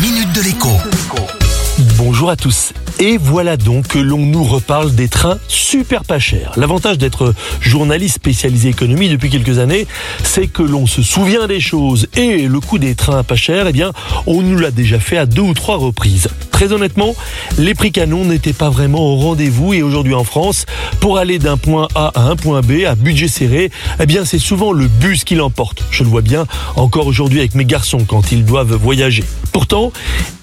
minute de l'écho. Bonjour à tous. Et voilà donc que l'on nous reparle des trains super pas chers. L'avantage d'être journaliste spécialisé économie depuis quelques années, c'est que l'on se souvient des choses. Et le coût des trains pas chers, eh bien, on nous l'a déjà fait à deux ou trois reprises. Très honnêtement, les prix canons n'étaient pas vraiment au rendez-vous et aujourd'hui en France, pour aller d'un point A à un point B à budget serré, eh bien, c'est souvent le bus qui l'emporte. Je le vois bien encore aujourd'hui avec mes garçons quand ils doivent voyager. Pourtant,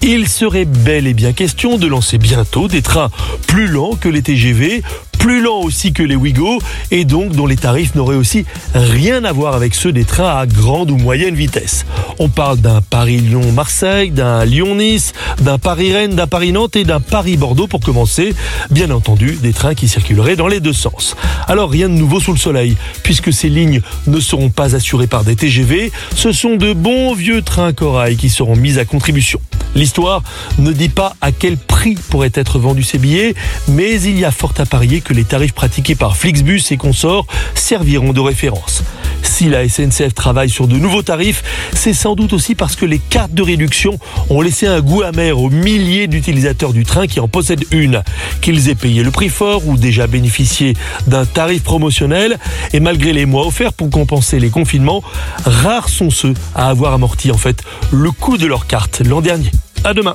il serait bel et bien question de lancer bientôt des trains plus lents que les TGV, plus lents aussi que les Ouigo, et donc dont les tarifs n'auraient aussi rien à voir avec ceux des trains à grande ou moyenne vitesse. On parle d'un Paris-Lyon-Marseille, d'un Lyon-Nice, d'un Paris-Rennes, d'un Paris-Nantes et d'un Paris-Bordeaux pour commencer. Bien entendu, des trains qui circuleraient dans les deux sens. Alors rien de nouveau sous le soleil, puisque ces lignes ne seront pas assurées par des TGV, ce sont de bons vieux trains corail qui seront mis à contribution. L'histoire ne dit pas à quel prix pourraient être vendus ces billets, mais il y a fort à parier que les tarifs pratiqués par Flixbus et consorts serviront de référence. Si la SNCF travaille sur de nouveaux tarifs, c'est sans doute aussi parce que les cartes de réduction ont laissé un goût amer aux milliers d'utilisateurs du train qui en possèdent une. Qu'ils aient payé le prix fort ou déjà bénéficié d'un tarif promotionnel, et malgré les mois offerts pour compenser les confinements, rares sont ceux à avoir amorti en fait le coût de leur carte l'an dernier. À demain.